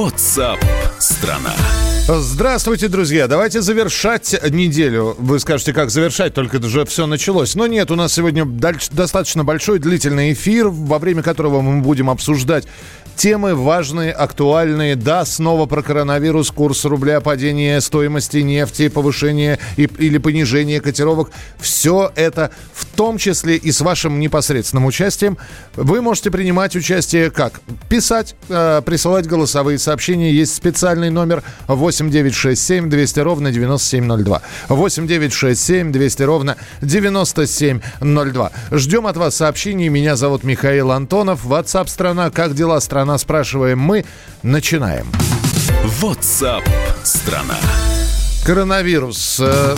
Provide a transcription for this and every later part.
WhatsApp страна. Здравствуйте, друзья. Давайте завершать неделю. Вы скажете, как завершать, только уже все началось. Но нет, у нас сегодня достаточно большой длительный эфир, во время которого мы будем обсуждать Темы важные, актуальные. Да, снова про коронавирус, курс рубля, падение стоимости нефти, повышение или понижение котировок. Все это в том числе и с вашим непосредственным участием. Вы можете принимать участие как? Писать, э, присылать голосовые сообщения. Есть специальный номер 8967 200 ровно 9702. 8967 200 ровно 9702. Ждем от вас сообщений. Меня зовут Михаил Антонов. WhatsApp страна. Как дела, страна? спрашиваем мы. Начинаем. WhatsApp страна. Коронавирус. Э,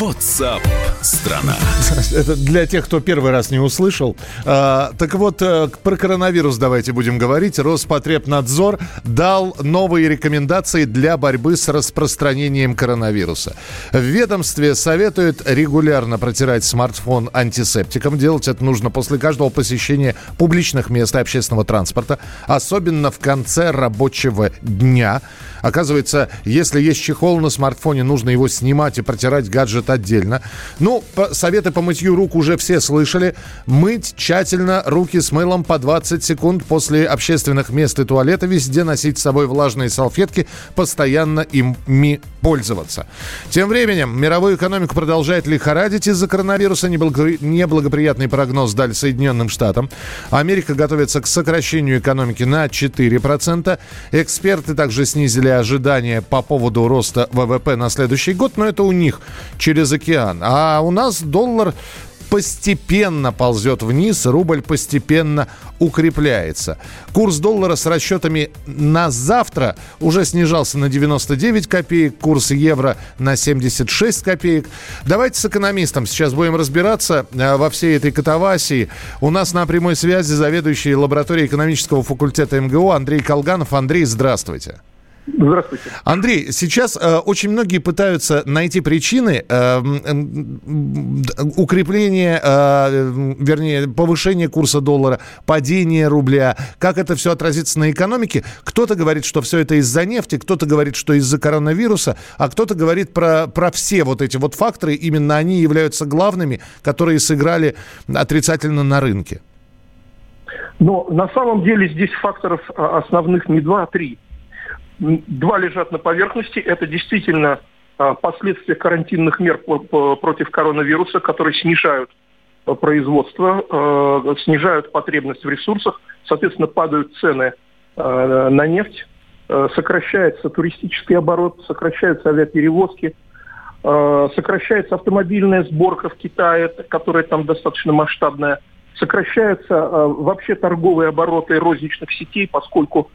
WhatsApp страна. Это для тех, кто первый раз не услышал. А, так вот, э, про коронавирус давайте будем говорить. Роспотребнадзор дал новые рекомендации для борьбы с распространением коронавируса. В ведомстве советуют регулярно протирать смартфон антисептиком. Делать это нужно после каждого посещения публичных мест и общественного транспорта, особенно в конце рабочего дня. Оказывается, если есть чехол на смартфоне, нужно его снимать и протирать гаджет отдельно. Ну, советы по мытью рук уже все слышали. Мыть тщательно руки с мылом по 20 секунд после общественных мест и туалета. Везде носить с собой влажные салфетки, постоянно ими пользоваться. Тем временем мировую экономику продолжает лихорадить из-за коронавируса. Неблагоприятный прогноз дали Соединенным Штатам. Америка готовится к сокращению экономики на 4%. Эксперты также снизили ожидания по поводу роста ВВП на следующий год, но это у них через океан. А у нас доллар постепенно ползет вниз, рубль постепенно укрепляется. Курс доллара с расчетами на завтра уже снижался на 99 копеек, курс евро на 76 копеек. Давайте с экономистом сейчас будем разбираться э, во всей этой катавасии. У нас на прямой связи заведующий лабораторией экономического факультета МГУ Андрей Колганов. Андрей, здравствуйте. Здравствуйте. Андрей, сейчас э, очень многие пытаются найти причины э, укрепления, э, вернее, повышения курса доллара, падения рубля, как это все отразится на экономике. Кто-то говорит, что все это из-за нефти, кто-то говорит, что из-за коронавируса, а кто-то говорит про, про все вот эти вот факторы, именно они являются главными, которые сыграли отрицательно на рынке. Но на самом деле здесь факторов а, основных не два, а три. Два лежат на поверхности. Это действительно а, последствия карантинных мер против коронавируса, которые снижают а, производство, а, снижают потребность в ресурсах, соответственно, падают цены на нефть, сокращается туристический оборот, сокращаются авиаперевозки, сокращается автомобильная сборка в Китае, которая там достаточно масштабная, сокращаются вообще торговые обороты розничных сетей, поскольку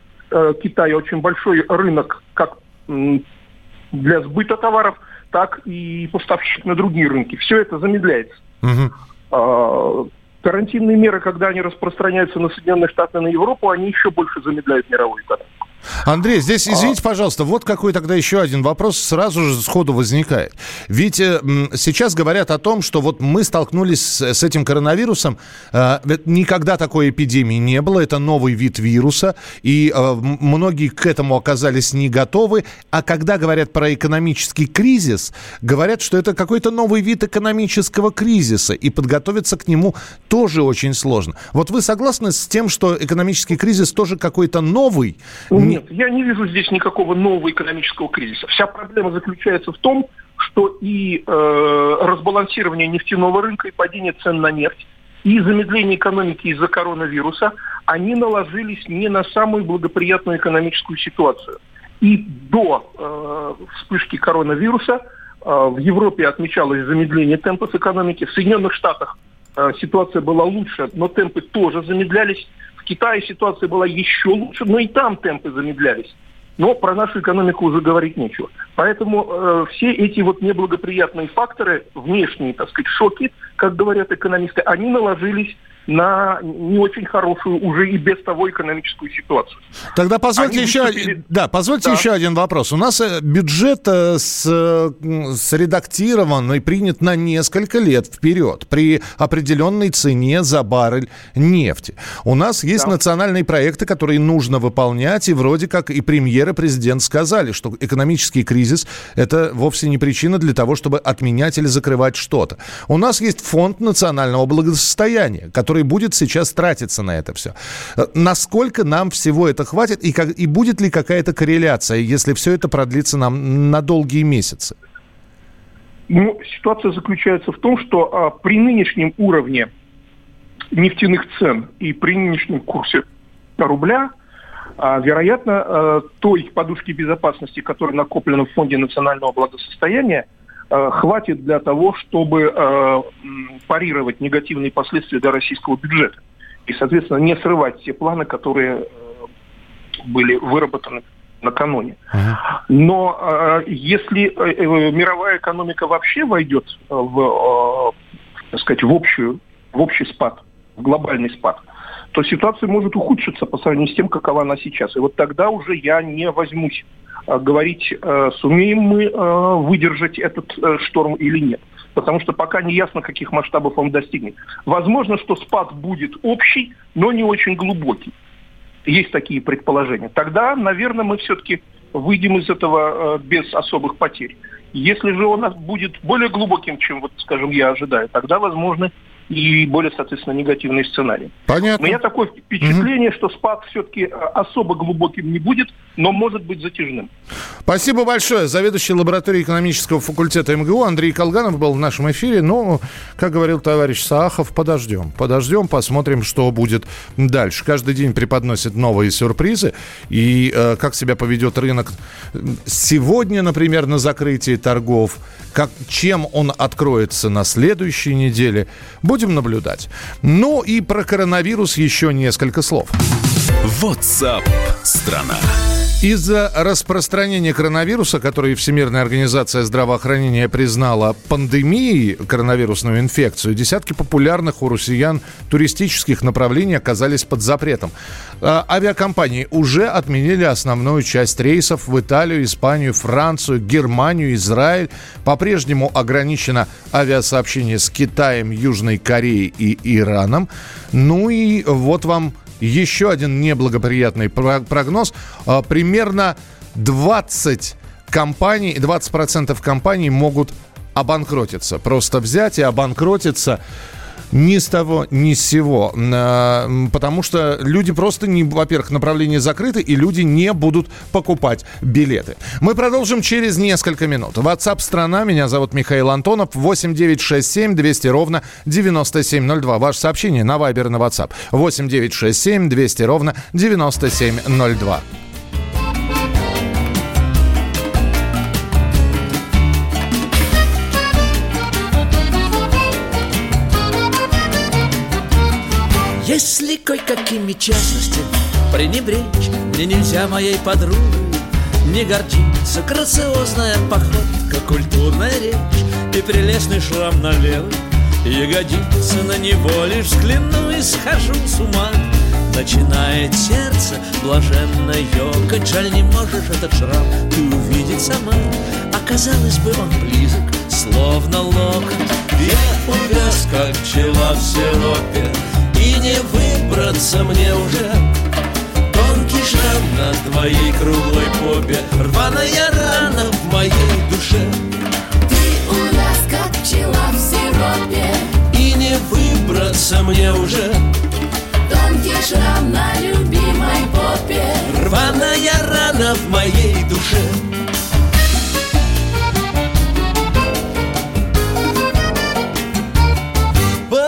Китая очень большой рынок как для сбыта товаров, так и поставщик на другие рынки. Все это замедляется. Угу. карантинные меры, когда они распространяются на Соединенные Штаты на Европу, они еще больше замедляют мировую экономику. Андрей, здесь, а. извините, пожалуйста, вот какой тогда еще один вопрос сразу же сходу возникает. Ведь э, сейчас говорят о том, что вот мы столкнулись с, с этим коронавирусом, э, никогда такой эпидемии не было, это новый вид вируса, и э, многие к этому оказались не готовы. А когда говорят про экономический кризис, говорят, что это какой-то новый вид экономического кризиса, и подготовиться к нему тоже очень сложно. Вот вы согласны с тем, что экономический кризис тоже какой-то новый? Нет, я не вижу здесь никакого нового экономического кризиса. Вся проблема заключается в том, что и э, разбалансирование нефтяного рынка, и падение цен на нефть, и замедление экономики из-за коронавируса, они наложились не на самую благоприятную экономическую ситуацию. И до э, вспышки коронавируса э, в Европе отмечалось замедление темпов экономики, в Соединенных Штатах э, ситуация была лучше, но темпы тоже замедлялись. Китае ситуация была еще лучше, но и там темпы замедлялись. Но про нашу экономику уже говорить нечего. Поэтому э, все эти вот неблагоприятные факторы, внешние, так сказать, шоки, как говорят экономисты, они наложились на не очень хорошую уже и без того экономическую ситуацию. Тогда позвольте Они еще, выступили... да, позвольте да. еще один вопрос. У нас э, бюджет э, с, средактирован и принят на несколько лет вперед при определенной цене за баррель нефти. У нас есть да. национальные проекты, которые нужно выполнять, и вроде как и премьер и президент сказали, что экономический кризис – это вовсе не причина для того, чтобы отменять или закрывать что-то. У нас есть фонд национального благосостояния, который который будет сейчас тратиться на это все. Э, насколько нам всего это хватит и, как, и будет ли какая-то корреляция, если все это продлится нам на долгие месяцы? Ну, ситуация заключается в том, что а, при нынешнем уровне нефтяных цен и при нынешнем курсе рубля, а, вероятно, а, той подушки безопасности, которая накоплена в Фонде национального благосостояния, хватит для того, чтобы э, парировать негативные последствия для российского бюджета. И, соответственно, не срывать те планы, которые э, были выработаны накануне. Но если мировая экономика вообще войдет в, так сказать, в, общую, в общий спад, в глобальный спад, то ситуация может ухудшиться по сравнению с тем, какова она сейчас. И вот тогда уже я не возьмусь Э, говорить, э, сумеем мы э, выдержать этот шторм или нет. Потому что пока не ясно, каких масштабов он достигнет. Возможно, что спад будет общий, но не очень глубокий. Есть такие предположения. Тогда, наверное, мы все-таки выйдем из этого без особых потерь. Если же он будет более глубоким, чем, вот, скажем, я ожидаю, тогда, возможно, и более, соответственно, негативные сценарии. Понятно. У меня такое впечатление, угу. что спад все-таки э, особо глубоким не будет, но может быть затяжным. Спасибо большое. Заведующий лабораторией экономического факультета МГУ Андрей Колганов был в нашем эфире. Ну, как говорил товарищ Саахов, подождем. Подождем, посмотрим, что будет дальше. Каждый день преподносит новые сюрпризы. И э, как себя поведет рынок сегодня, например, на закрытии торгов, как, чем он откроется на следующей неделе. Будет Будем наблюдать. Ну и про коронавирус еще несколько слов. WhatsApp страна. Из-за распространения коронавируса, который Всемирная организация здравоохранения признала пандемией, коронавирусную инфекцию, десятки популярных у россиян туристических направлений оказались под запретом. А, авиакомпании уже отменили основную часть рейсов в Италию, Испанию, Францию, Германию, Израиль. По-прежнему ограничено авиасообщение с Китаем, Южной Кореей и Ираном. Ну и вот вам еще один неблагоприятный прогноз. А, примерно 20 компаний, 20% компаний могут обанкротиться. Просто взять и обанкротиться ни с того, ни с сего. А, потому что люди просто, не, во-первых, направления закрыты, и люди не будут покупать билеты. Мы продолжим через несколько минут. WhatsApp страна. Меня зовут Михаил Антонов. 8967 200 ровно 9702. Ваше сообщение на Viber на WhatsApp. 8967 200 ровно 9702. Если кое-какими частностями пренебречь Мне нельзя моей подругой не гордиться. Грациозная походка, культурная речь И прелестный шрам на левой ягодице. На него лишь взгляну и схожу с ума. Начинает сердце блаженно ёкать. Жаль, не можешь этот шрам ты увидеть сама. Оказалось бы, он близок, словно локоть. Я увяз, как пчела в сиропе и не выбраться мне уже. Тонкий шрам на твоей круглой попе Рваная рана в моей душе. Ты у нас как пчела в сиропе. И не выбраться мне уже. Тонкий шрам на любимой попе. Рваная рана в моей душе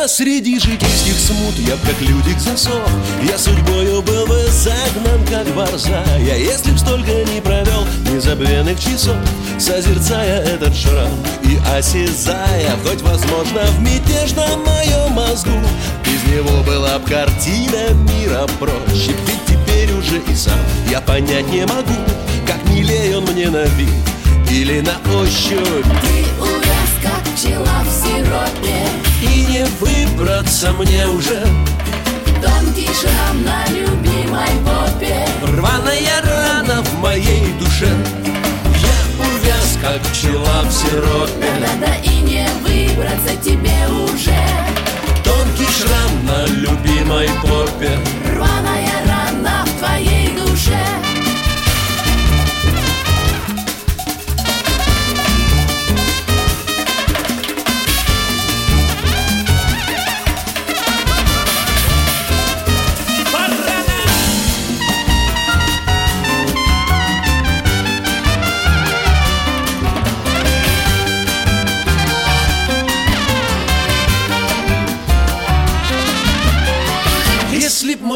Посреди житейских смут. Я как людик засох Я судьбою был бы загнан, как борзая Если б столько не провел незабвенных часов Созерцая этот шрам и осязая Хоть, возможно, в мятежном моем мозгу. Без него была б картина мира проще Ведь теперь уже и сам я понять не могу Как милее он мне на вид или на ощупь. Ты увяз, как пчела в нравится мне уже. Тонкий шрам на любимой попе. Рваная рана в моей душе. Я увяз, как пчела в сиропе. Да-да и не выбраться тебе уже. Тонкий шрам на любимой попе. Рваная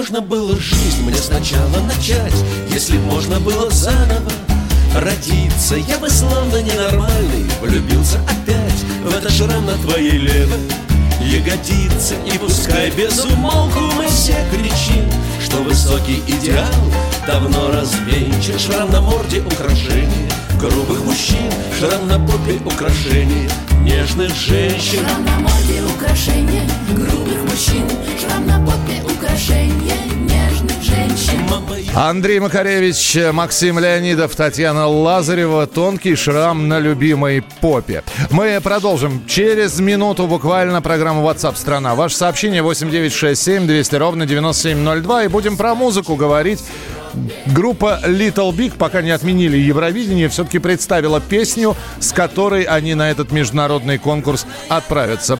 можно было жизнь мне сначала начать Если можно было заново родиться. Я бы словно ненормальный влюбился опять В этот шрам на твоей левой ягодице. И пускай без умолку мы все кричим Что высокий идеал давно развенчан Шрам на морде украшение грубых мужчин Шрам на попе украшение нежных женщин. Шрам на морде украшение грубых мужчин Шрам на попе украшение нежных Андрей Макаревич, Максим Леонидов, Татьяна Лазарева. Тонкий шрам на любимой попе. Мы продолжим через минуту буквально программу WhatsApp страна. Ваше сообщение 8967 200 ровно 9702. И будем про музыку говорить. Группа Little Big, пока не отменили Евровидение, все-таки представила песню, с которой они на этот международный конкурс отправятся.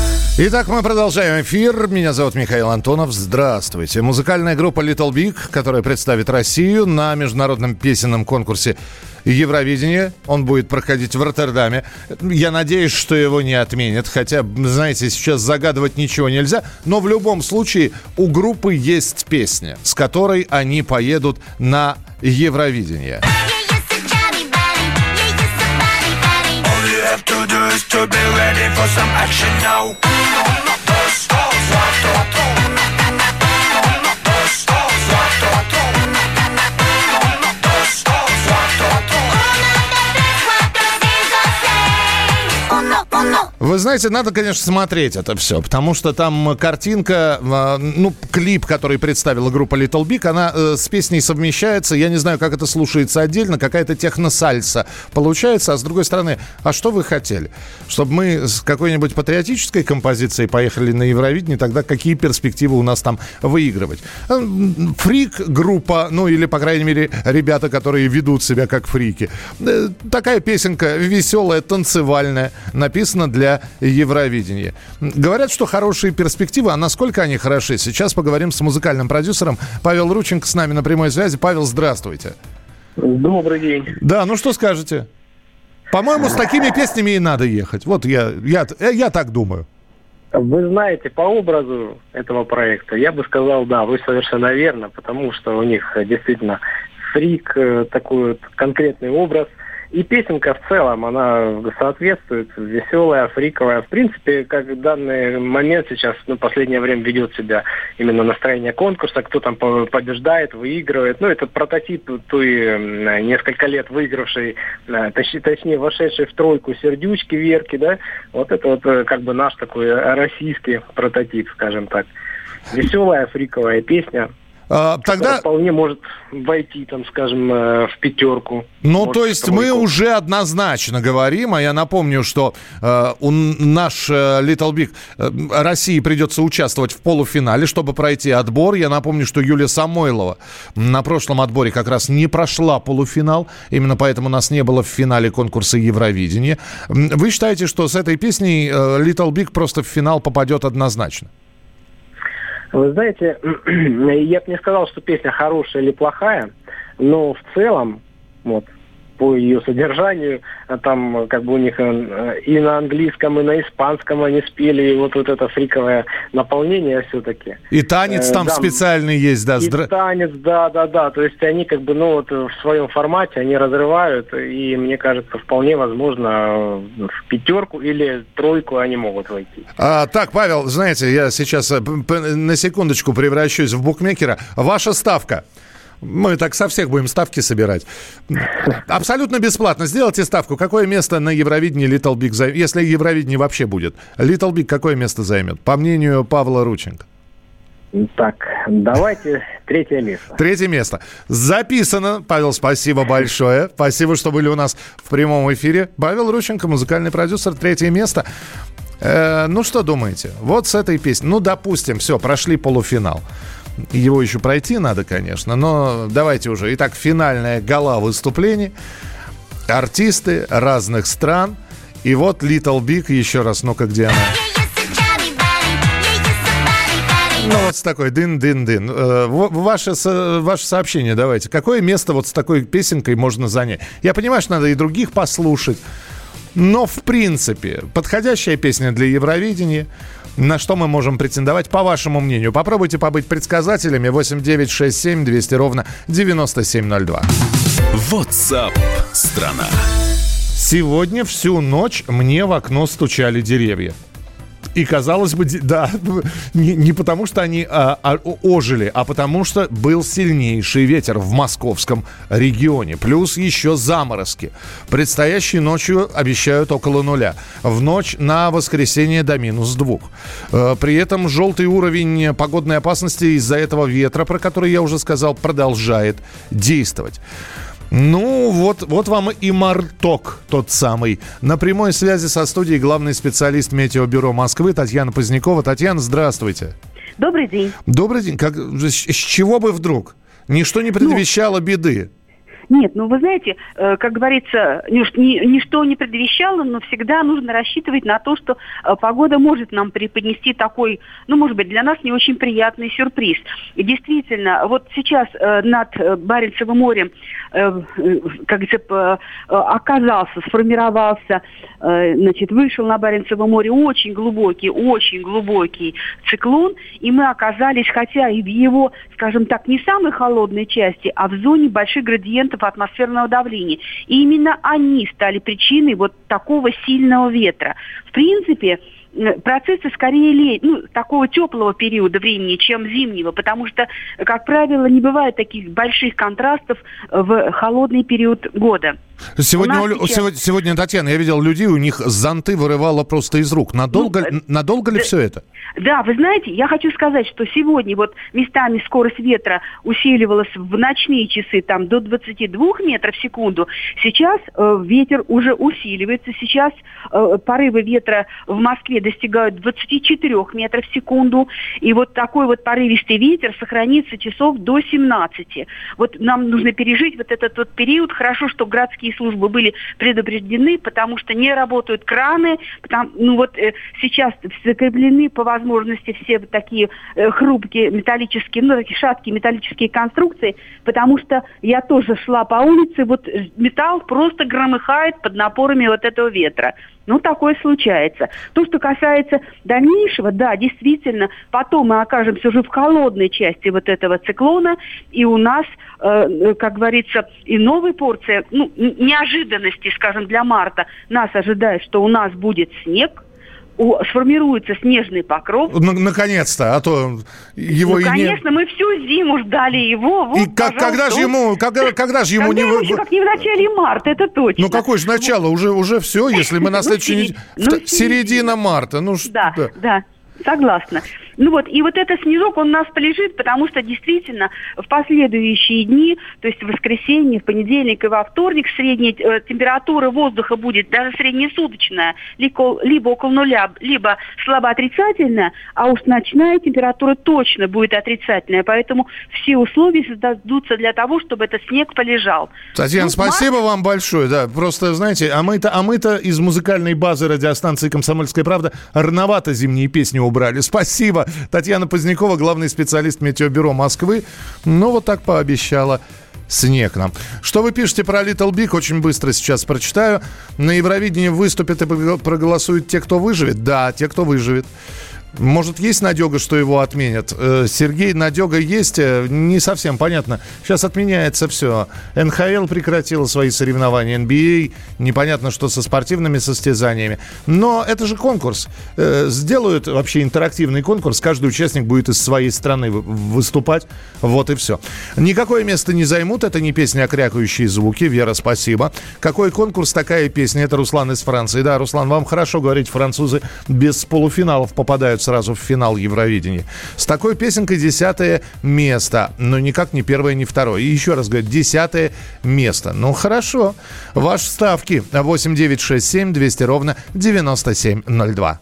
Итак, мы продолжаем эфир. Меня зовут Михаил Антонов. Здравствуйте. Музыкальная группа Little Big, которая представит Россию на международном песенном конкурсе Евровидение. Он будет проходить в Роттердаме. Я надеюсь, что его не отменят. Хотя, знаете, сейчас загадывать ничего нельзя. Но в любом случае у группы есть песня, с которой они поедут на Евровидение. All used to be ready for some action now. Вы знаете, надо, конечно, смотреть это все, потому что там картинка, э, ну, клип, который представила группа Little Big, она э, с песней совмещается. Я не знаю, как это слушается отдельно, какая-то техносальса получается. А с другой стороны, а что вы хотели? Чтобы мы с какой-нибудь патриотической композицией поехали на Евровидение, тогда какие перспективы у нас там выигрывать? Э, Фрик группа, ну или, по крайней мере, ребята, которые ведут себя как фрики. Э, Такая песенка веселая, танцевальная, написана для Евровидения. Говорят, что хорошие перспективы, а насколько они хороши? Сейчас поговорим с музыкальным продюсером. Павел Рученко с нами на прямой связи. Павел, здравствуйте. Добрый день. Да, ну что скажете? По-моему, с такими песнями и надо ехать. Вот я, я, э, я так думаю. Вы знаете, по образу этого проекта, я бы сказал, да, вы совершенно верно, потому что у них э, действительно фрик, э, такой вот конкретный образ. И песенка в целом, она соответствует, веселая, фриковая. В принципе, как в данный момент сейчас, ну, последнее время ведет себя именно настроение конкурса, кто там по- побеждает, выигрывает. Ну, это прототип той несколько лет выигравшей, э, точ- точнее, вошедшей в тройку сердючки Верки, да. Вот это вот э, как бы наш такой российский прототип, скажем так. Веселая, фриковая песня. А, тогда, вполне может войти, там, скажем, э, в пятерку. ну, Может, то есть мы тройку. уже однозначно говорим, а я напомню, что э, у наш э, Little Big э, России придется участвовать в полуфинале, чтобы пройти отбор. Я напомню, что Юлия Самойлова на прошлом отборе как раз не прошла полуфинал, именно поэтому нас не было в финале конкурса Евровидения. Вы считаете, что с этой песней э, Little Big просто в финал попадет однозначно? Вы знаете, я бы не сказал, что песня хорошая или плохая, но в целом, вот, по ее содержанию. А Там как бы у них э, и на английском, и на испанском они спели. И вот, вот это фриковое наполнение все-таки. И танец Э, там да, специальный есть, да. И здра- танец, да, да, да. То есть они как бы, ну вот в своем формате они разрывают, и мне кажется, вполне возможно в пятерку или тройку они могут войти. А, так, Павел, знаете, я сейчас э, на секундочку превращусь в букмекера. Ваша ставка. Мы так со всех будем ставки собирать. Абсолютно бесплатно. Сделайте ставку. Какое место на Евровидении Little Big займет? Если Евровидение вообще будет. Little Big какое место займет? По мнению Павла Рученко. Так, давайте третье место. Третье место. Записано. Павел, спасибо большое. Спасибо, что были у нас в прямом эфире. Павел Рученко, музыкальный продюсер. Третье место. Э, ну, что думаете? Вот с этой песней. Ну, допустим, все, прошли полуфинал. Его еще пройти надо, конечно, но давайте уже. Итак, финальная гала выступлений. Артисты разных стран. И вот Little Big, еще раз, ну-ка, где она? Ну, вот с такой дын-дын-дын. Э, Ваше, ваше сообщение давайте. Какое место вот с такой песенкой можно занять? Я понимаю, что надо и других послушать. Но, в принципе, подходящая песня для Евровидения. На что мы можем претендовать, по вашему мнению? Попробуйте побыть предсказателями. 8967 200 ровно 9702. WhatsApp страна. Сегодня всю ночь мне в окно стучали деревья. И казалось бы, да, не, не потому что они а, а, ожили, а потому что был сильнейший ветер в московском регионе. Плюс еще заморозки. Предстоящей ночью обещают около нуля. В ночь на воскресенье до минус двух. Э, При этом желтый уровень погодной опасности из-за этого ветра, про который я уже сказал, продолжает действовать. Ну, вот, вот вам и Марток тот самый. На прямой связи со студией главный специалист Метеобюро Москвы Татьяна Позднякова. Татьяна, здравствуйте. Добрый день. Добрый день. Как, с, с чего бы вдруг? Ничто не предвещало беды. Нет, ну вы знаете, э, как говорится, нич- ни- ничто не предвещало, но всегда нужно рассчитывать на то, что э, погода может нам преподнести такой, ну, может быть, для нас не очень приятный сюрприз. И действительно, вот сейчас э, над Баренцевым морем, как говорится, оказался, сформировался, значит, вышел на Баренцево море очень глубокий, очень глубокий циклон, и мы оказались, хотя и в его, скажем так, не самой холодной части, а в зоне больших градиентов атмосферного давления. И именно они стали причиной вот такого сильного ветра. В принципе, процессы скорее ле- ну, такого теплого периода времени, чем зимнего, потому что, как правило, не бывает таких больших контрастов в холодный период года. Сегодня, Оль- сейчас- сегодня, сегодня, Татьяна, я видел людей, у них зонты вырывало просто из рук. Надолго, Ну, э, надолго ли да- все это? Да, вы знаете, я хочу сказать, что сегодня вот местами скорость ветра усиливалась в ночные часы там до 22 метров в секунду. Сейчас э, ветер уже усиливается. Сейчас э, порывы ветра в Москве достигают 24 метров в секунду. И вот такой вот порывистый ветер сохранится часов до 17. Вот нам нужно пережить вот этот вот период. Хорошо, что городские службы были предупреждены, потому что не работают краны. Потому, ну вот э, сейчас закреплены по возможности все вот такие э, хрупкие металлические, ну такие шаткие металлические конструкции, потому что я тоже шла по улице, вот э, металл просто громыхает под напорами вот этого ветра. Ну, такое случается. То, что касается дальнейшего, да, действительно, потом мы окажемся уже в холодной части вот этого циклона, и у нас, э, как говорится, и новая порция, ну, неожиданности, скажем, для марта, нас ожидает, что у нас будет снег, сформируется снежный покров. Н- наконец-то, а то его ну, и не... конечно, мы всю зиму ждали его. Вот, И как, когда же ему, когда, когда же ему Когда не... ему еще как не в начале марта, это точно. Ну какое же начало? Уже, уже все, если мы на Ну, следующей неделе... ну. Середина марта, ну что... Да, да, согласна. Ну вот, и вот этот снежок, он у нас полежит, потому что действительно в последующие дни, то есть в воскресенье, в понедельник и во вторник средняя э, температура воздуха будет даже среднесуточная, либо, либо около нуля, либо слабо отрицательная, а уж ночная температура точно будет отрицательная, поэтому все условия создадутся для того, чтобы этот снег полежал. Татьяна, Ну, спасибо вам большое. Да, просто, знаете, а мы-то, а мы-то из музыкальной базы радиостанции «Комсомольская правда» рановато зимние песни убрали. Спасибо. Татьяна Позднякова, главный специалист Метеобюро Москвы. Ну, вот так пообещала снег нам. Что вы пишете про Little Big? Очень быстро сейчас прочитаю. На Евровидении выступят и проголосуют те, кто выживет? Да, те, кто выживет. Может, есть надега, что его отменят? Э, Сергей, надега есть? Э, не совсем понятно. Сейчас отменяется все. НХЛ прекратила свои соревнования, NBA, непонятно, что со спортивными состязаниями. Но это же конкурс. Э, сделают вообще интерактивный конкурс, каждый участник будет из своей страны выступать. Вот и все. Никакое место не займут, это не песня, а крякающие звуки. Вера, спасибо. Какой конкурс, такая песня. Это Руслан из Франции. Да, Руслан, вам хорошо говорить, французы без полуфиналов попадают сразу в финал Евровидения. С такой песенкой десятое место, но никак не первое, не второе. И еще раз говорю, десятое место. Ну, хорошо. Ваши ставки 8967 200 ровно 9702.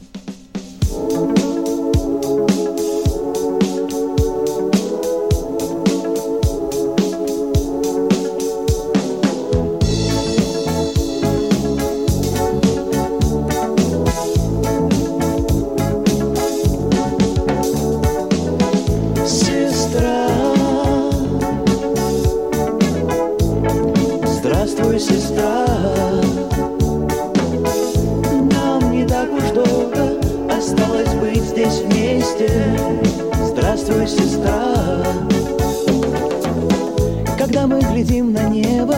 Осталось быть здесь вместе. Здравствуй, сестра. Когда мы глядим на небо,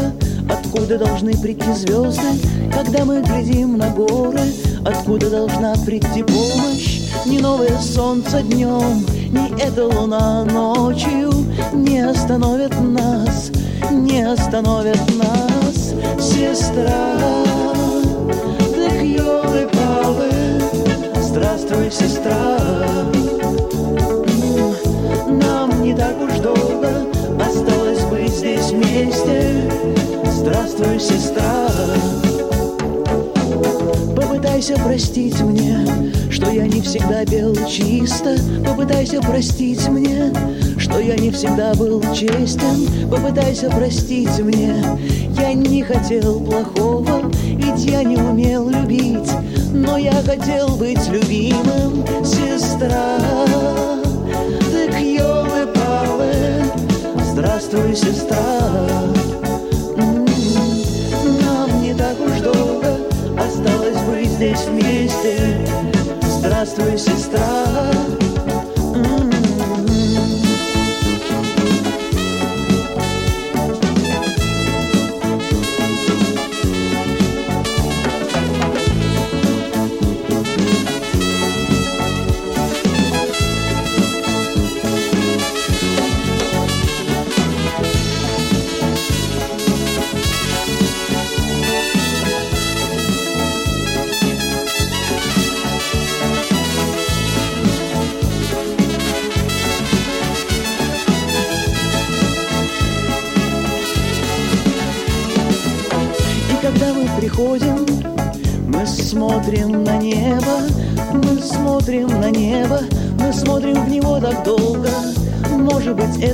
откуда должны прийти звезды? Когда мы глядим на горы, откуда должна прийти помощь? Ни новое солнце днем, ни эта луна ночью не остановят нас, не остановят нас, сестра. Сестра. М, Нам не так уж долго осталось быть здесь вместе. Здравствуй, сестра. Попытайся простить мне, что я не всегда пел чисто. Попытайся простить мне, что я не всегда был честен. Попытайся простить мне, я не хотел плохого, ведь я не умел любить. Но я хотел быть любимым, сестра. Так елы-палы, здравствуй, сестра. Нам не так уж долго осталось быть здесь вместе. Здравствуй, сестра.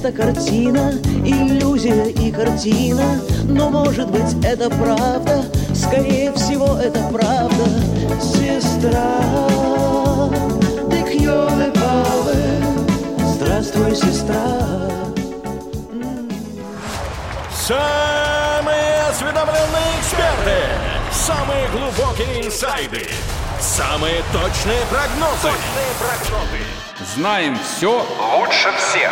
Это картина, иллюзия и картина, но может быть, это правда, скорее всего, это правда. Сестра, ты елы-палы, здравствуй, сестра. Самые осведомленные эксперты, самые глубокие инсайды, самые точные прогнозы. Знаем все лучше всех.